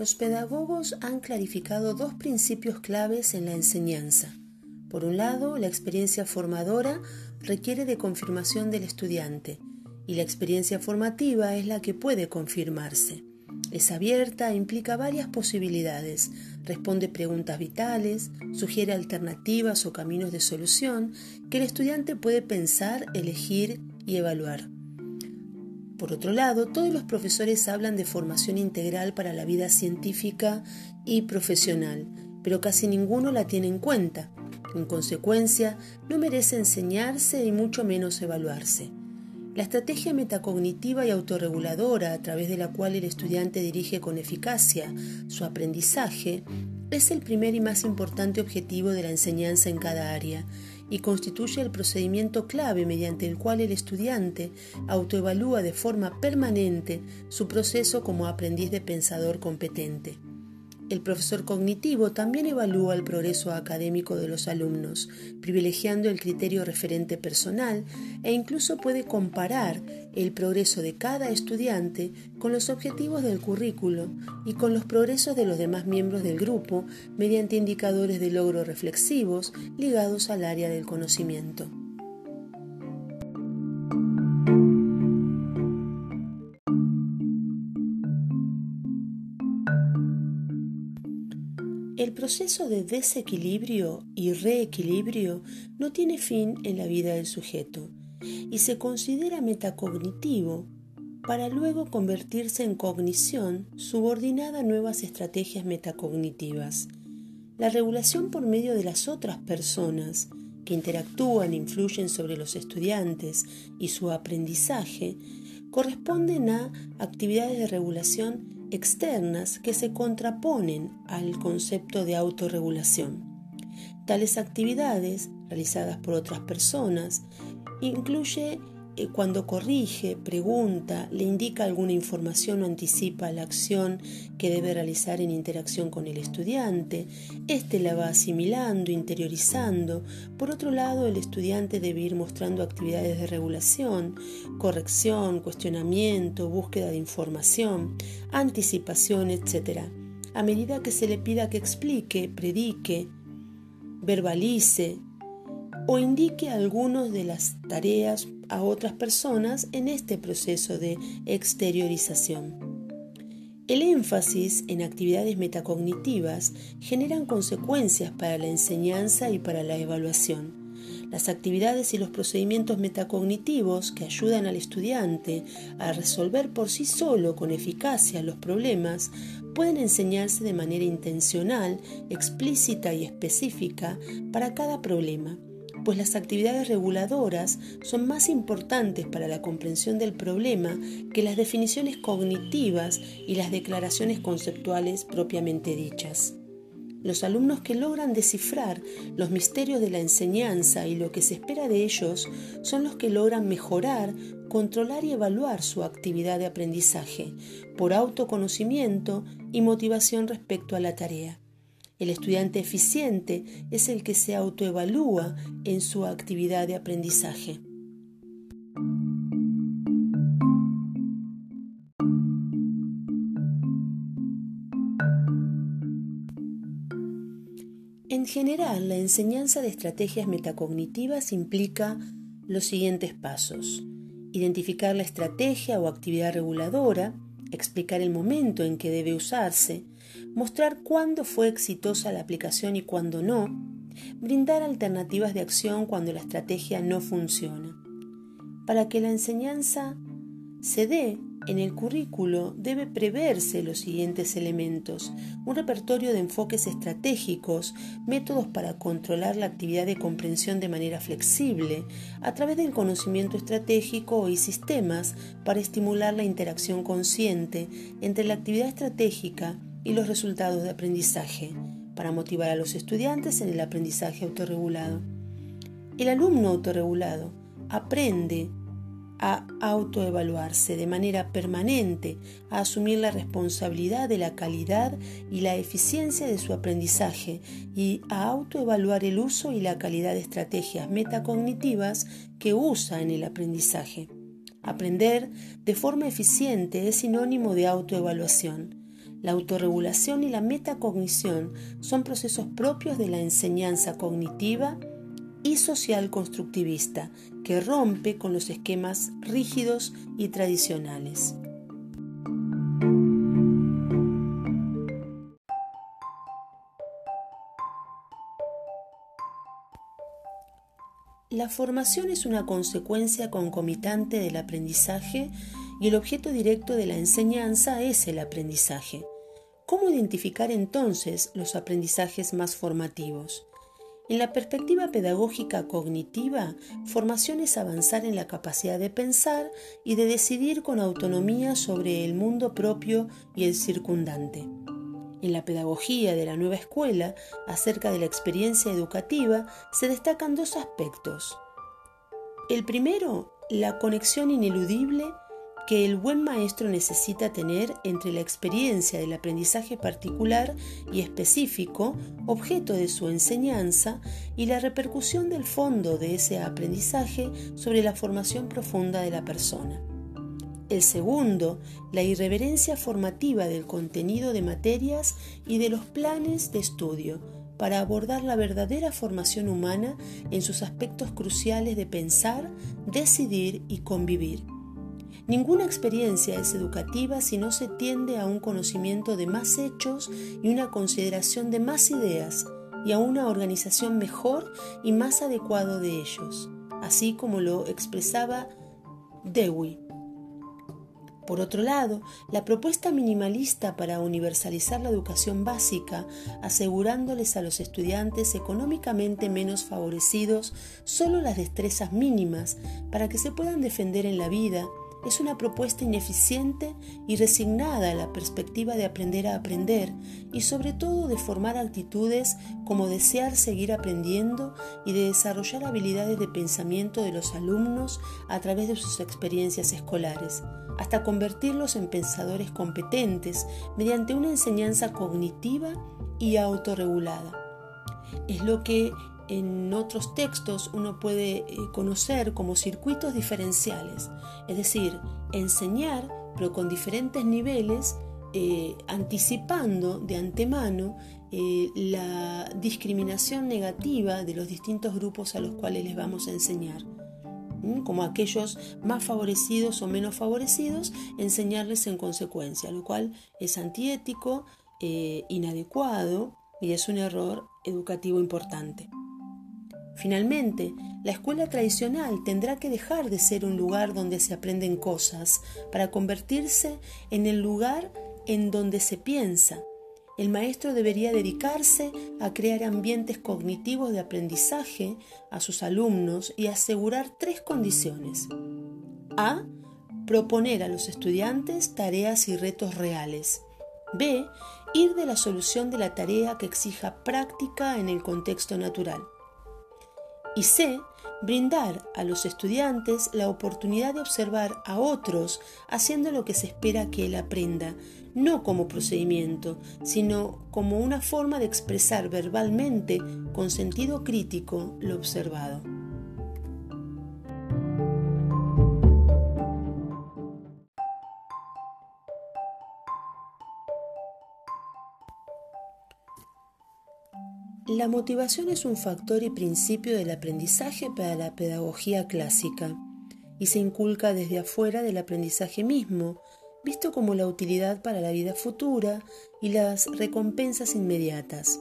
Los pedagogos han clarificado dos principios claves en la enseñanza. Por un lado, la experiencia formadora requiere de confirmación del estudiante y la experiencia formativa es la que puede confirmarse. Es abierta e implica varias posibilidades, responde preguntas vitales, sugiere alternativas o caminos de solución que el estudiante puede pensar, elegir y evaluar. Por otro lado, todos los profesores hablan de formación integral para la vida científica y profesional, pero casi ninguno la tiene en cuenta. En consecuencia, no merece enseñarse y mucho menos evaluarse. La estrategia metacognitiva y autorreguladora a través de la cual el estudiante dirige con eficacia su aprendizaje es el primer y más importante objetivo de la enseñanza en cada área y constituye el procedimiento clave mediante el cual el estudiante autoevalúa de forma permanente su proceso como aprendiz de pensador competente. El profesor cognitivo también evalúa el progreso académico de los alumnos, privilegiando el criterio referente personal e incluso puede comparar el progreso de cada estudiante con los objetivos del currículo y con los progresos de los demás miembros del grupo mediante indicadores de logro reflexivos ligados al área del conocimiento. El proceso de desequilibrio y reequilibrio no tiene fin en la vida del sujeto y se considera metacognitivo para luego convertirse en cognición subordinada a nuevas estrategias metacognitivas. La regulación por medio de las otras personas que interactúan e influyen sobre los estudiantes y su aprendizaje corresponden a actividades de regulación externas que se contraponen al concepto de autorregulación. Tales actividades, realizadas por otras personas, incluye cuando corrige, pregunta, le indica alguna información o anticipa la acción que debe realizar en interacción con el estudiante, éste la va asimilando, interiorizando. Por otro lado, el estudiante debe ir mostrando actividades de regulación, corrección, cuestionamiento, búsqueda de información, anticipación, etc. A medida que se le pida que explique, predique, verbalice, o indique algunas de las tareas a otras personas en este proceso de exteriorización. El énfasis en actividades metacognitivas generan consecuencias para la enseñanza y para la evaluación. Las actividades y los procedimientos metacognitivos que ayudan al estudiante a resolver por sí solo con eficacia los problemas pueden enseñarse de manera intencional, explícita y específica para cada problema pues las actividades reguladoras son más importantes para la comprensión del problema que las definiciones cognitivas y las declaraciones conceptuales propiamente dichas. Los alumnos que logran descifrar los misterios de la enseñanza y lo que se espera de ellos son los que logran mejorar, controlar y evaluar su actividad de aprendizaje por autoconocimiento y motivación respecto a la tarea. El estudiante eficiente es el que se autoevalúa en su actividad de aprendizaje. En general, la enseñanza de estrategias metacognitivas implica los siguientes pasos. Identificar la estrategia o actividad reguladora, explicar el momento en que debe usarse, mostrar cuándo fue exitosa la aplicación y cuándo no, brindar alternativas de acción cuando la estrategia no funciona. Para que la enseñanza se dé en el currículo debe preverse los siguientes elementos, un repertorio de enfoques estratégicos, métodos para controlar la actividad de comprensión de manera flexible, a través del conocimiento estratégico y sistemas para estimular la interacción consciente entre la actividad estratégica y los resultados de aprendizaje, para motivar a los estudiantes en el aprendizaje autorregulado. El alumno autorregulado aprende a autoevaluarse de manera permanente, a asumir la responsabilidad de la calidad y la eficiencia de su aprendizaje y a autoevaluar el uso y la calidad de estrategias metacognitivas que usa en el aprendizaje. Aprender de forma eficiente es sinónimo de autoevaluación. La autorregulación y la metacognición son procesos propios de la enseñanza cognitiva y social constructivista que rompe con los esquemas rígidos y tradicionales. La formación es una consecuencia concomitante del aprendizaje y el objeto directo de la enseñanza es el aprendizaje. ¿Cómo identificar entonces los aprendizajes más formativos? En la perspectiva pedagógica cognitiva, formación es avanzar en la capacidad de pensar y de decidir con autonomía sobre el mundo propio y el circundante. En la pedagogía de la nueva escuela, acerca de la experiencia educativa, se destacan dos aspectos. El primero, la conexión ineludible que el buen maestro necesita tener entre la experiencia del aprendizaje particular y específico, objeto de su enseñanza, y la repercusión del fondo de ese aprendizaje sobre la formación profunda de la persona. El segundo, la irreverencia formativa del contenido de materias y de los planes de estudio, para abordar la verdadera formación humana en sus aspectos cruciales de pensar, decidir y convivir. Ninguna experiencia es educativa si no se tiende a un conocimiento de más hechos y una consideración de más ideas y a una organización mejor y más adecuado de ellos, así como lo expresaba Dewey. Por otro lado, la propuesta minimalista para universalizar la educación básica, asegurándoles a los estudiantes económicamente menos favorecidos solo las destrezas mínimas para que se puedan defender en la vida, es una propuesta ineficiente y resignada a la perspectiva de aprender a aprender y sobre todo de formar actitudes como desear seguir aprendiendo y de desarrollar habilidades de pensamiento de los alumnos a través de sus experiencias escolares, hasta convertirlos en pensadores competentes mediante una enseñanza cognitiva y autorregulada. Es lo que en otros textos uno puede eh, conocer como circuitos diferenciales, es decir, enseñar pero con diferentes niveles, eh, anticipando de antemano eh, la discriminación negativa de los distintos grupos a los cuales les vamos a enseñar. como aquellos más favorecidos o menos favorecidos, enseñarles en consecuencia, lo cual es antiético, inadecuado y es un error educativo importante. Finalmente, la escuela tradicional tendrá que dejar de ser un lugar donde se aprenden cosas para convertirse en el lugar en donde se piensa. El maestro debería dedicarse a crear ambientes cognitivos de aprendizaje a sus alumnos y asegurar tres condiciones. A. Proponer a los estudiantes tareas y retos reales. B. Ir de la solución de la tarea que exija práctica en el contexto natural y C. Brindar a los estudiantes la oportunidad de observar a otros haciendo lo que se espera que él aprenda, no como procedimiento, sino como una forma de expresar verbalmente, con sentido crítico, lo observado. La motivación es un factor y principio del aprendizaje para la pedagogía clásica y se inculca desde afuera del aprendizaje mismo, visto como la utilidad para la vida futura y las recompensas inmediatas.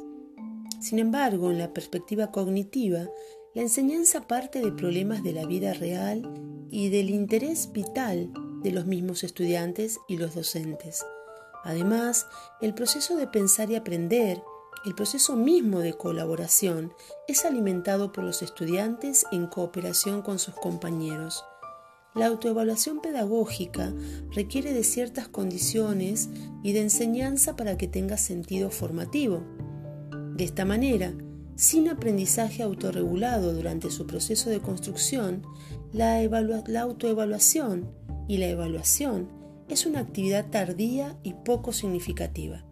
Sin embargo, en la perspectiva cognitiva, la enseñanza parte de problemas de la vida real y del interés vital de los mismos estudiantes y los docentes. Además, el proceso de pensar y aprender el proceso mismo de colaboración es alimentado por los estudiantes en cooperación con sus compañeros. La autoevaluación pedagógica requiere de ciertas condiciones y de enseñanza para que tenga sentido formativo. De esta manera, sin aprendizaje autorregulado durante su proceso de construcción, La, la autoevaluación y la evaluación es una actividad tardía y poco significativa.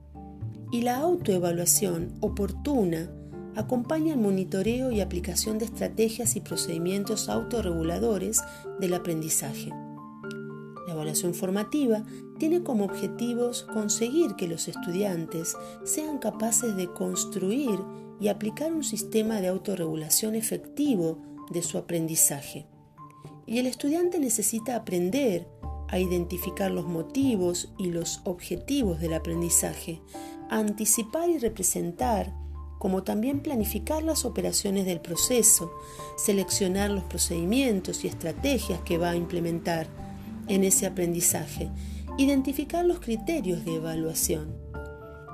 Y la autoevaluación oportuna acompaña el monitoreo y aplicación de estrategias y procedimientos autorreguladores del aprendizaje. La evaluación formativa tiene como objetivos conseguir que los estudiantes sean capaces de construir y aplicar un sistema de autorregulación efectivo de su aprendizaje. Y el estudiante necesita aprender a identificar los motivos y los objetivos del aprendizaje, anticipar y representar, como también planificar las operaciones del proceso, seleccionar los procedimientos y estrategias que va a implementar en ese aprendizaje, identificar los criterios de evaluación.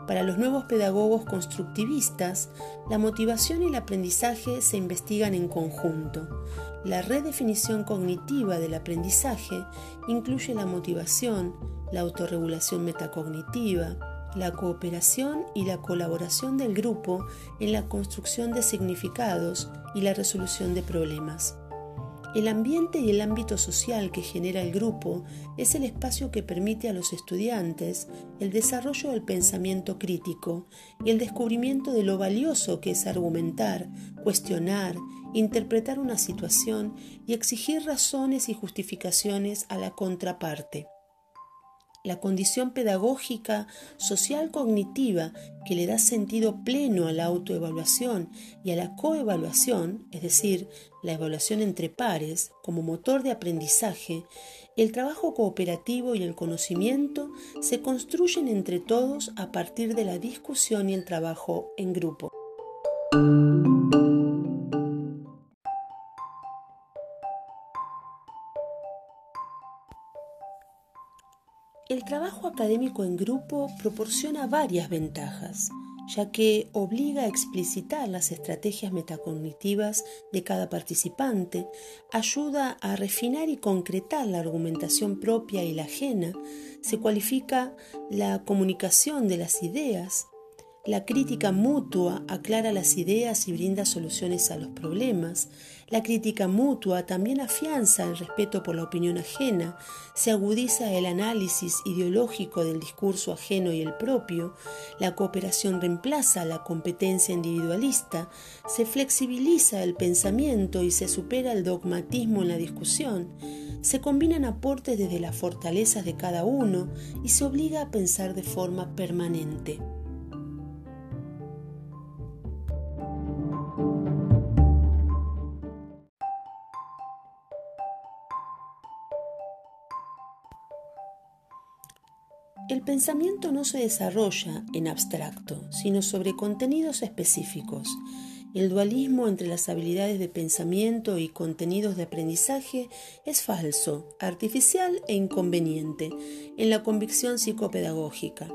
Para los nuevos pedagogos constructivistas, la motivación y el aprendizaje se investigan en conjunto. La redefinición cognitiva del aprendizaje incluye la motivación, la autorregulación metacognitiva, la cooperación y la colaboración del grupo en la construcción de significados y la resolución de problemas. El ambiente y el ámbito social que genera el grupo es el espacio que permite a los estudiantes el desarrollo del pensamiento crítico y el descubrimiento de lo valioso que es argumentar, cuestionar, interpretar una situación y exigir razones y justificaciones a la contraparte la condición pedagógica social cognitiva que le da sentido pleno a la autoevaluación y a la coevaluación, es decir, la evaluación entre pares como motor de aprendizaje, el trabajo cooperativo y el conocimiento se construyen entre todos a partir de la discusión y el trabajo en grupo. El trabajo académico en grupo proporciona varias ventajas, ya que obliga a explicitar las estrategias metacognitivas de cada participante, ayuda a refinar y concretar la argumentación propia y la ajena, se cualifica la comunicación de las ideas, la crítica mutua aclara las ideas y brinda soluciones a los problemas. La crítica mutua también afianza el respeto por la opinión ajena, se agudiza el análisis ideológico del discurso ajeno y el propio, la cooperación reemplaza la competencia individualista, se flexibiliza el pensamiento y se supera el dogmatismo en la discusión, se combinan aportes desde las fortalezas de cada uno y se obliga a pensar de forma permanente. El pensamiento no se desarrolla en abstracto, sino sobre contenidos específicos. El dualismo entre las habilidades de pensamiento y contenidos de aprendizaje es falso, artificial e inconveniente en la convicción psicopedagógica.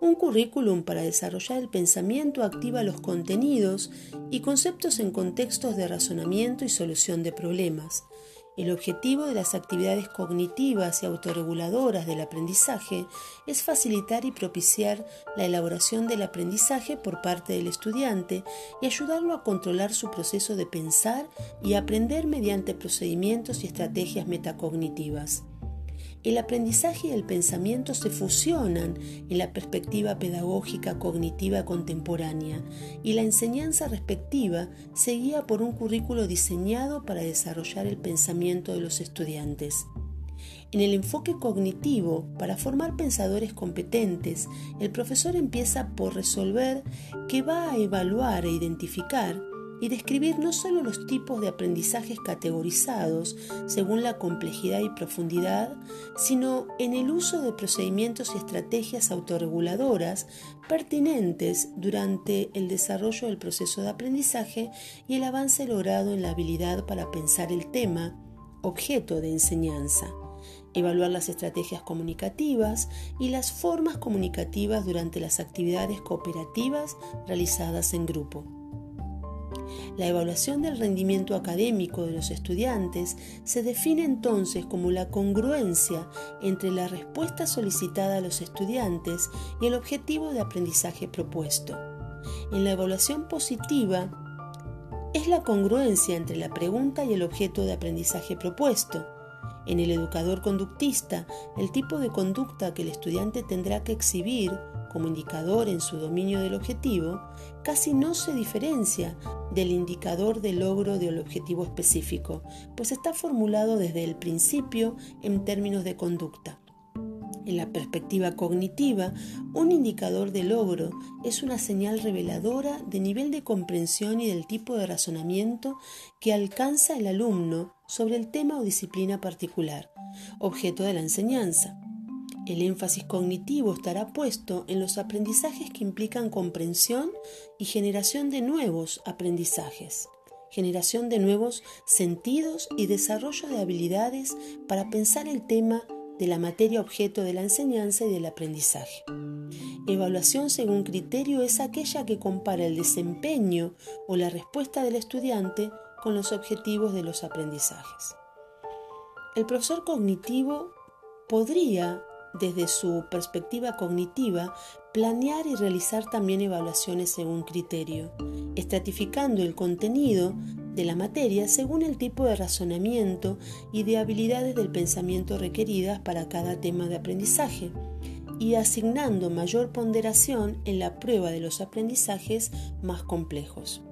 Un currículum para desarrollar el pensamiento activa los contenidos y conceptos en contextos de razonamiento y solución de problemas. El objetivo de las actividades cognitivas y autorreguladoras del aprendizaje es facilitar y propiciar la elaboración del aprendizaje por parte del estudiante y ayudarlo a controlar su proceso de pensar y aprender mediante procedimientos y estrategias metacognitivas. El aprendizaje y el pensamiento se fusionan en la perspectiva pedagógica cognitiva contemporánea y la enseñanza respectiva se guía por un currículo diseñado para desarrollar el pensamiento de los estudiantes. En el enfoque cognitivo, para formar pensadores competentes, el profesor empieza por resolver qué va a evaluar e identificar y describir no solo los tipos de aprendizajes categorizados según la complejidad y profundidad, sino en el uso de procedimientos y estrategias autorreguladoras pertinentes durante el desarrollo del proceso de aprendizaje y el avance logrado en la habilidad para pensar el tema, objeto de enseñanza evaluar las estrategias comunicativas y las formas comunicativas durante las actividades cooperativas realizadas en grupo. La evaluación del rendimiento académico de los estudiantes se define entonces como la congruencia entre la respuesta solicitada a los estudiantes y el objetivo de aprendizaje propuesto. En la evaluación positiva, es la congruencia entre la pregunta y el objeto de aprendizaje propuesto. En el educador conductista, el tipo de conducta que el estudiante tendrá que exhibir como indicador en su dominio del objetivo casi no se diferencia del indicador de logro del objetivo específico, pues está formulado desde el principio en términos de conducta. En la perspectiva cognitiva, un indicador de logro es una señal reveladora de nivel de comprensión y del tipo de razonamiento que alcanza el alumno sobre el tema o disciplina particular, objeto de la enseñanza. El énfasis cognitivo estará puesto en los aprendizajes que implican comprensión y generación de nuevos aprendizajes, generación de nuevos sentidos y desarrollo de habilidades para pensar el tema de la materia objeto de la enseñanza y del aprendizaje. Evaluación según criterio es aquella que compara el desempeño o la respuesta del estudiante con los objetivos de los aprendizajes. El profesor cognitivo podría, desde su perspectiva cognitiva, planear y realizar también evaluaciones según criterio, estratificando el contenido de la materia según el tipo de razonamiento y de habilidades del pensamiento requeridas para cada tema de aprendizaje y asignando mayor ponderación en la prueba de los aprendizajes más complejos.